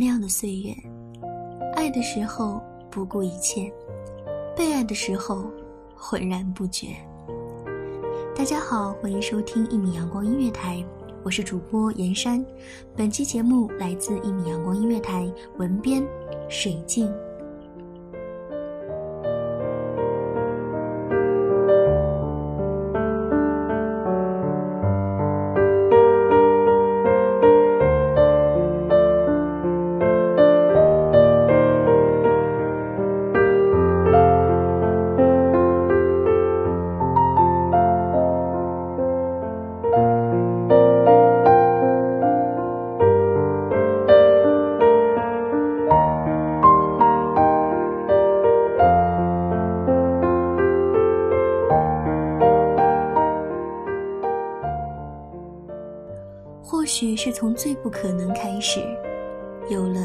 那样的岁月，爱的时候不顾一切，被爱的时候浑然不觉。大家好，欢迎收听一米阳光音乐台，我是主播严山。本期节目来自一米阳光音乐台，文编水静。许是从最不可能开始，有了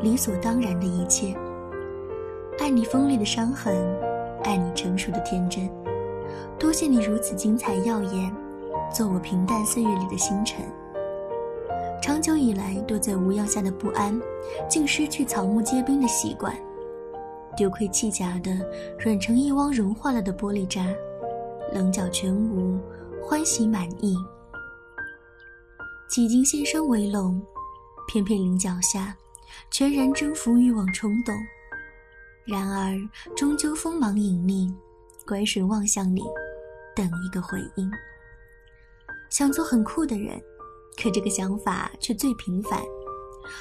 理所当然的一切。爱你锋利的伤痕，爱你成熟的天真。多谢你如此精彩耀眼，做我平淡岁月里的星辰。长久以来躲在无恙下的不安，竟失去草木皆兵的习惯。丢盔弃甲的软成一汪融化了的玻璃渣，棱角全无，欢喜满意。几经先生围拢，偏偏临脚下，全然征服欲望冲动。然而终究锋芒隐匿，拐水望向你，等一个回应。想做很酷的人，可这个想法却最平凡，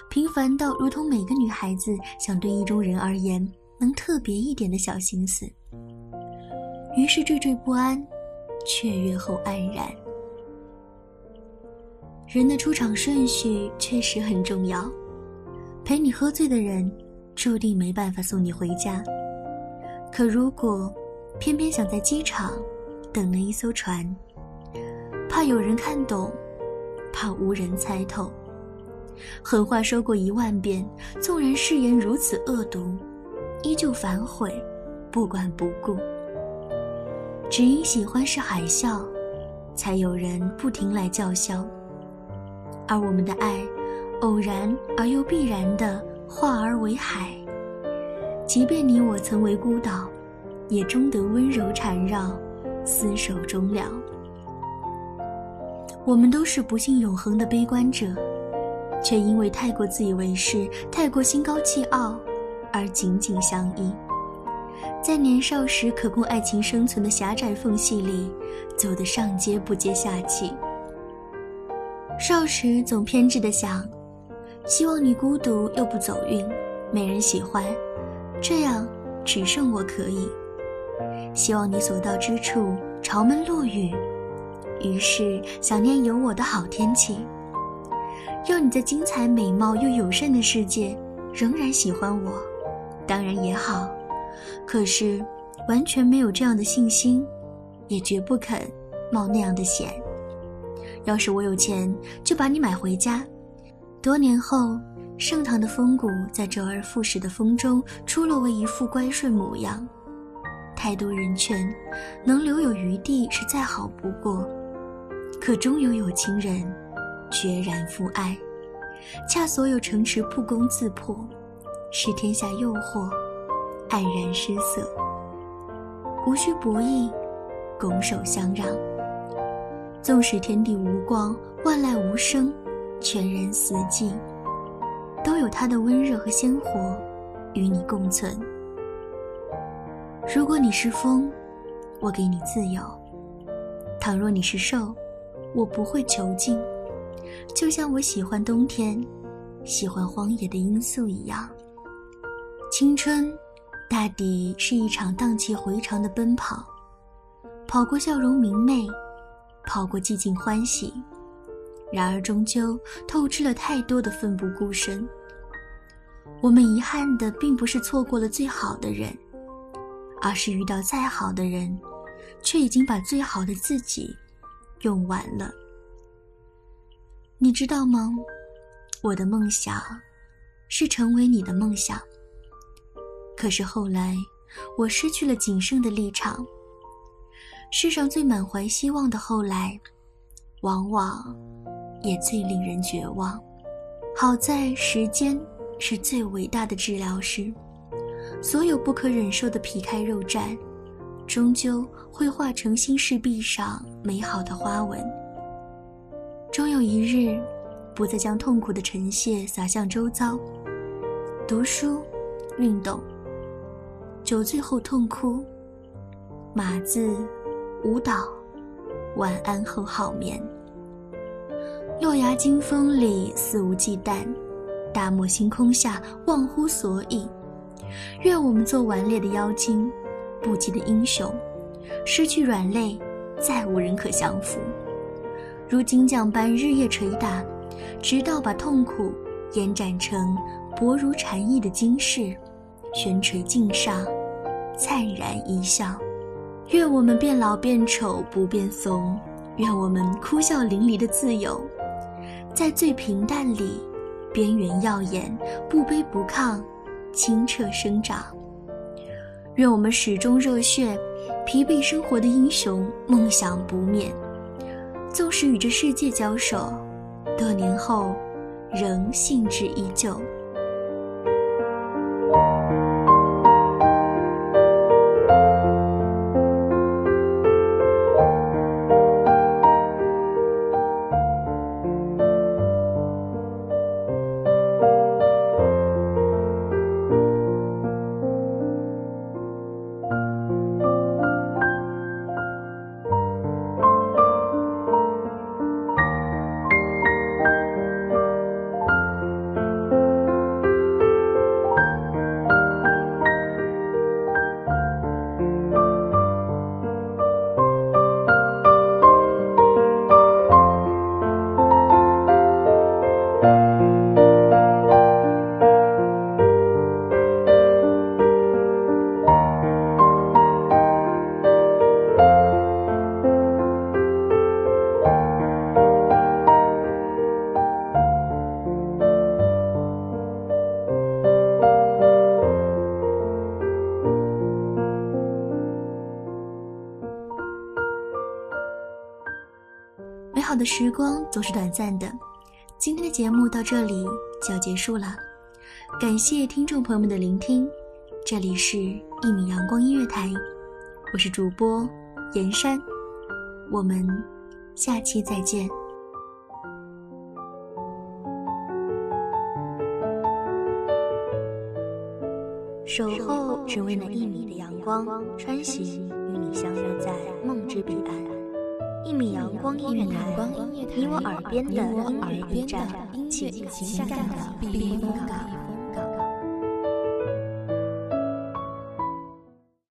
平凡到如同每个女孩子想对意中人而言能特别一点的小心思。于是惴惴不安，雀跃后黯然。人的出场顺序确实很重要，陪你喝醉的人，注定没办法送你回家。可如果偏偏想在机场等了一艘船，怕有人看懂，怕无人猜透，狠话说过一万遍，纵然誓言如此恶毒，依旧反悔，不管不顾。只因喜欢是海啸，才有人不停来叫嚣。而我们的爱，偶然而又必然的化而为海。即便你我曾为孤岛，也终得温柔缠绕，厮守终了。我们都是不幸永恒的悲观者，却因为太过自以为是，太过心高气傲，而紧紧相依。在年少时可供爱情生存的狭窄缝隙里，走得上接不接下气。少时总偏执的想，希望你孤独又不走运，没人喜欢，这样只剩我可以。希望你所到之处朝门落雨，于是想念有我的好天气。要你在精彩美貌又友善的世界仍然喜欢我，当然也好。可是完全没有这样的信心，也绝不肯冒那样的险。要是我有钱，就把你买回家。多年后，盛唐的风骨在周而复始的风中出落为一副乖顺模样。太多人劝，能留有余地是再好不过。可终有有情人，决然负爱。恰所有城池不攻自破，是天下诱惑，黯然失色。无需博弈，拱手相让。纵使天地无光，万籁无声，全然死寂，都有它的温热和鲜活，与你共存。如果你是风，我给你自由；倘若你是兽，我不会囚禁。就像我喜欢冬天，喜欢荒野的罂粟一样。青春，大抵是一场荡气回肠的奔跑，跑过笑容明媚，跑过寂静欢喜，然而终究透支了太多的奋不顾身。我们遗憾的并不是错过了最好的人，而是遇到再好的人，却已经把最好的自己用完了。你知道吗？我的梦想是成为你的梦想。可是后来，我失去了仅剩的立场。世上最满怀希望的后来，往往也最令人绝望。好在时间是最伟大的治疗师，所有不可忍受的皮开肉绽，终究会化成心事壁上美好的花纹。终有一日，不再将痛苦的尘屑洒向周遭。读书，运动。酒醉后痛哭，码字，舞蹈，晚安后好眠。落崖惊风里肆无忌惮，大漠星空下忘乎所以。愿我们做顽劣的妖精，不羁的英雄，失去软肋，再无人可降服。如金匠般日夜捶打，直到把痛苦延展成薄如蝉翼的金饰，悬垂颈上。灿然一笑，愿我们变老变丑不变怂，愿我们哭笑淋漓的自由，在最平淡里，边缘耀眼，不卑不亢，清澈生长。愿我们始终热血，疲惫生活的英雄梦想不灭，纵使与这世界交手，多年后仍兴致依旧。时光总是短暂的，今天的节目到这里就要结束了，感谢听众朋友们的聆听，这里是一米阳光音乐台，我是主播严山，我们下期再见。守候只为那一米的阳光，穿行与你相约在梦之彼岸。一米阳光音乐台，你我耳边的音乐驿站，情感的避风港。